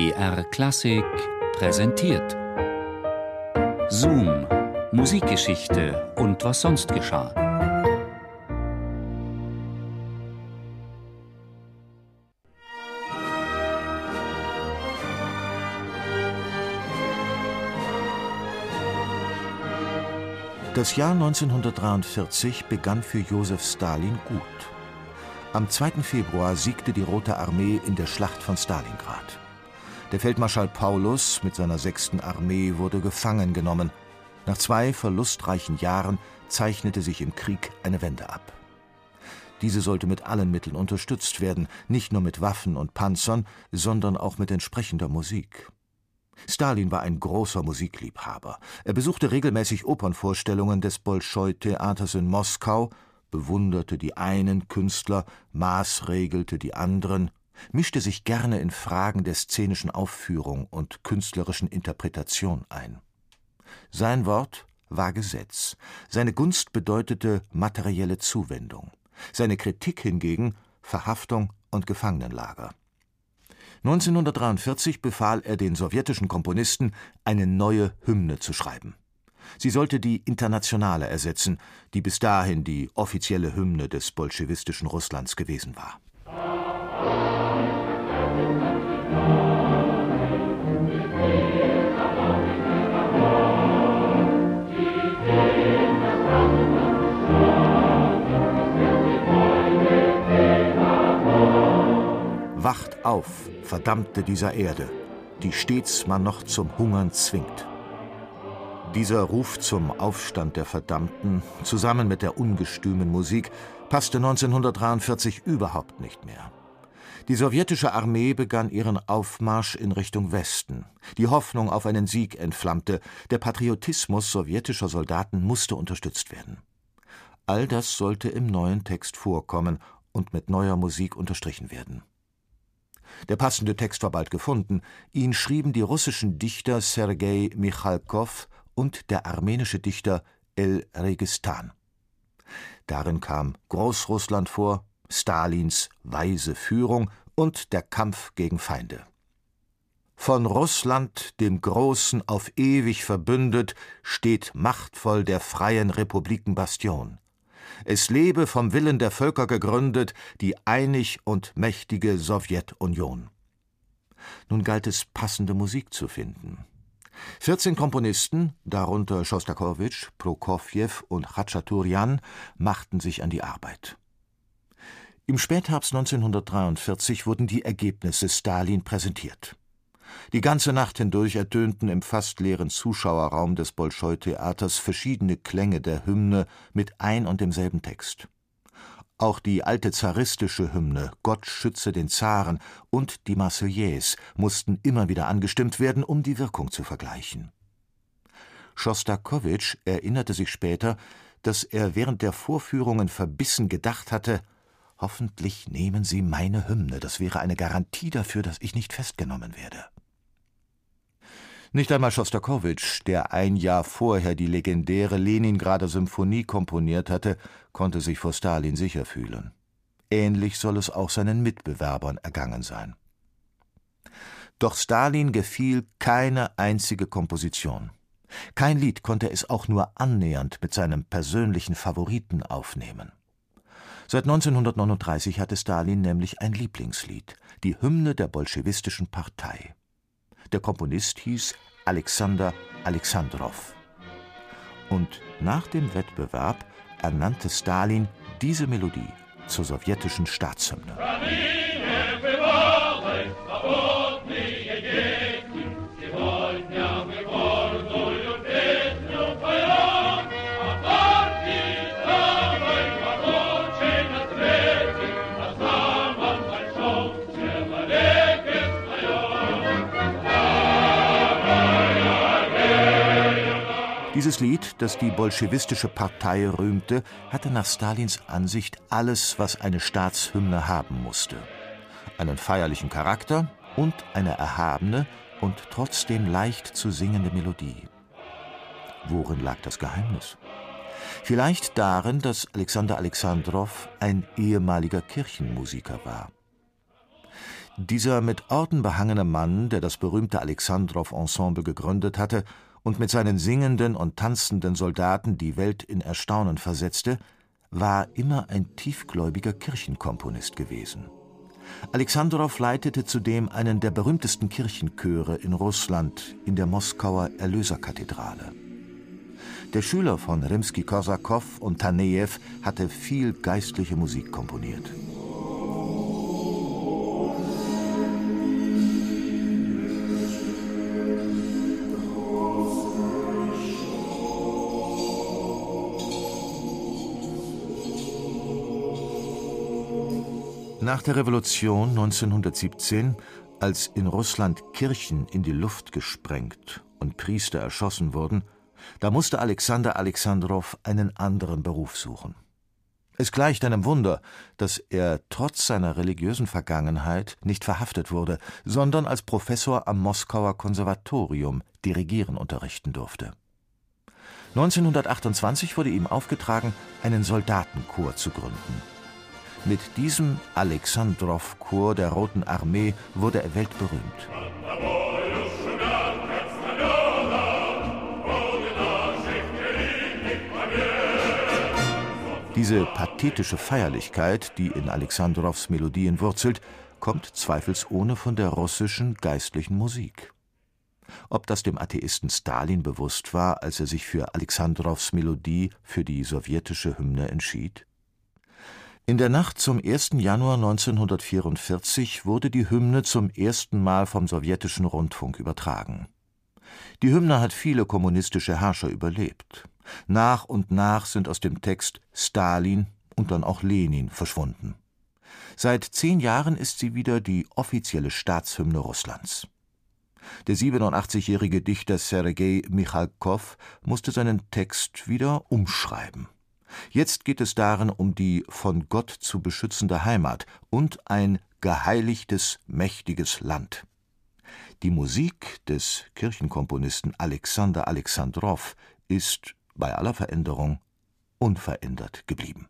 BR Klassik präsentiert. Zoom, Musikgeschichte und was sonst geschah. Das Jahr 1943 begann für Josef Stalin gut. Am 2. Februar siegte die Rote Armee in der Schlacht von Stalingrad. Der Feldmarschall Paulus mit seiner sechsten Armee wurde gefangen genommen. Nach zwei verlustreichen Jahren zeichnete sich im Krieg eine Wende ab. Diese sollte mit allen Mitteln unterstützt werden, nicht nur mit Waffen und Panzern, sondern auch mit entsprechender Musik. Stalin war ein großer Musikliebhaber. Er besuchte regelmäßig Opernvorstellungen des Bolschoi-Theaters in Moskau bewunderte die einen Künstler, maßregelte die anderen, mischte sich gerne in Fragen der szenischen Aufführung und künstlerischen Interpretation ein. Sein Wort war Gesetz, seine Gunst bedeutete materielle Zuwendung, seine Kritik hingegen Verhaftung und Gefangenenlager. 1943 befahl er den sowjetischen Komponisten, eine neue Hymne zu schreiben. Sie sollte die Internationale ersetzen, die bis dahin die offizielle Hymne des bolschewistischen Russlands gewesen war. Auf, Verdammte dieser Erde, die stets man noch zum Hungern zwingt. Dieser Ruf zum Aufstand der Verdammten, zusammen mit der ungestümen Musik, passte 1943 überhaupt nicht mehr. Die sowjetische Armee begann ihren Aufmarsch in Richtung Westen. Die Hoffnung auf einen Sieg entflammte. Der Patriotismus sowjetischer Soldaten musste unterstützt werden. All das sollte im neuen Text vorkommen und mit neuer Musik unterstrichen werden. Der passende Text war bald gefunden. Ihn schrieben die russischen Dichter Sergei Michalkow und der armenische Dichter El Registan. Darin kam Großrussland vor, Stalins weise Führung und der Kampf gegen Feinde. Von Russland, dem Großen auf ewig verbündet, steht machtvoll der freien Republiken Bastion. Es lebe vom Willen der Völker gegründet die einig und mächtige Sowjetunion. Nun galt es, passende Musik zu finden. 14 Komponisten, darunter Schostakowitsch, Prokofjew und Khachaturian, machten sich an die Arbeit. Im Spätherbst 1943 wurden die Ergebnisse Stalin präsentiert. Die ganze Nacht hindurch ertönten im fast leeren Zuschauerraum des Bolschoi-Theaters verschiedene Klänge der Hymne mit ein und demselben Text. Auch die alte zaristische Hymne Gott schütze den Zaren und die Marseillaise mussten immer wieder angestimmt werden, um die Wirkung zu vergleichen. Schostakowitsch erinnerte sich später, dass er während der Vorführungen verbissen gedacht hatte, hoffentlich nehmen Sie meine Hymne, das wäre eine Garantie dafür, dass ich nicht festgenommen werde. Nicht einmal Schostakowitsch, der ein Jahr vorher die legendäre Leningrader Symphonie komponiert hatte, konnte sich vor Stalin sicher fühlen. Ähnlich soll es auch seinen Mitbewerbern ergangen sein. Doch Stalin gefiel keine einzige Komposition. Kein Lied konnte es auch nur annähernd mit seinem persönlichen Favoriten aufnehmen. Seit 1939 hatte Stalin nämlich ein Lieblingslied, die Hymne der bolschewistischen Partei. Der Komponist hieß Alexander Alexandrow. Und nach dem Wettbewerb ernannte Stalin diese Melodie zur sowjetischen Staatshymne. Dieses Lied, das die bolschewistische Partei rühmte, hatte nach Stalins Ansicht alles, was eine Staatshymne haben musste. Einen feierlichen Charakter und eine erhabene und trotzdem leicht zu singende Melodie. Worin lag das Geheimnis? Vielleicht darin, dass Alexander Alexandrow ein ehemaliger Kirchenmusiker war. Dieser mit Orden behangene Mann, der das berühmte Alexandrow-Ensemble gegründet hatte und mit seinen singenden und tanzenden Soldaten die Welt in Erstaunen versetzte, war immer ein tiefgläubiger Kirchenkomponist gewesen. Alexandrow leitete zudem einen der berühmtesten Kirchenchöre in Russland in der Moskauer Erlöserkathedrale. Der Schüler von Rimski-Korsakow und Tanejew hatte viel geistliche Musik komponiert. Nach der Revolution 1917, als in Russland Kirchen in die Luft gesprengt und Priester erschossen wurden, da musste Alexander Alexandrow einen anderen Beruf suchen. Es gleicht einem Wunder, dass er trotz seiner religiösen Vergangenheit nicht verhaftet wurde, sondern als Professor am Moskauer Konservatorium Dirigieren unterrichten durfte. 1928 wurde ihm aufgetragen, einen Soldatenchor zu gründen. Mit diesem Alexandrow-Chor der Roten Armee wurde er weltberühmt. Diese pathetische Feierlichkeit, die in Alexandrows Melodien wurzelt, kommt zweifelsohne von der russischen geistlichen Musik. Ob das dem Atheisten Stalin bewusst war, als er sich für Alexandrows Melodie für die sowjetische Hymne entschied? In der Nacht zum 1. Januar 1944 wurde die Hymne zum ersten Mal vom sowjetischen Rundfunk übertragen. Die Hymne hat viele kommunistische Herrscher überlebt. Nach und nach sind aus dem Text Stalin und dann auch Lenin verschwunden. Seit zehn Jahren ist sie wieder die offizielle Staatshymne Russlands. Der 87-jährige Dichter Sergei Michalkow musste seinen Text wieder umschreiben. Jetzt geht es darin um die von Gott zu beschützende Heimat und ein geheiligtes, mächtiges Land. Die Musik des Kirchenkomponisten Alexander Alexandrow ist bei aller Veränderung unverändert geblieben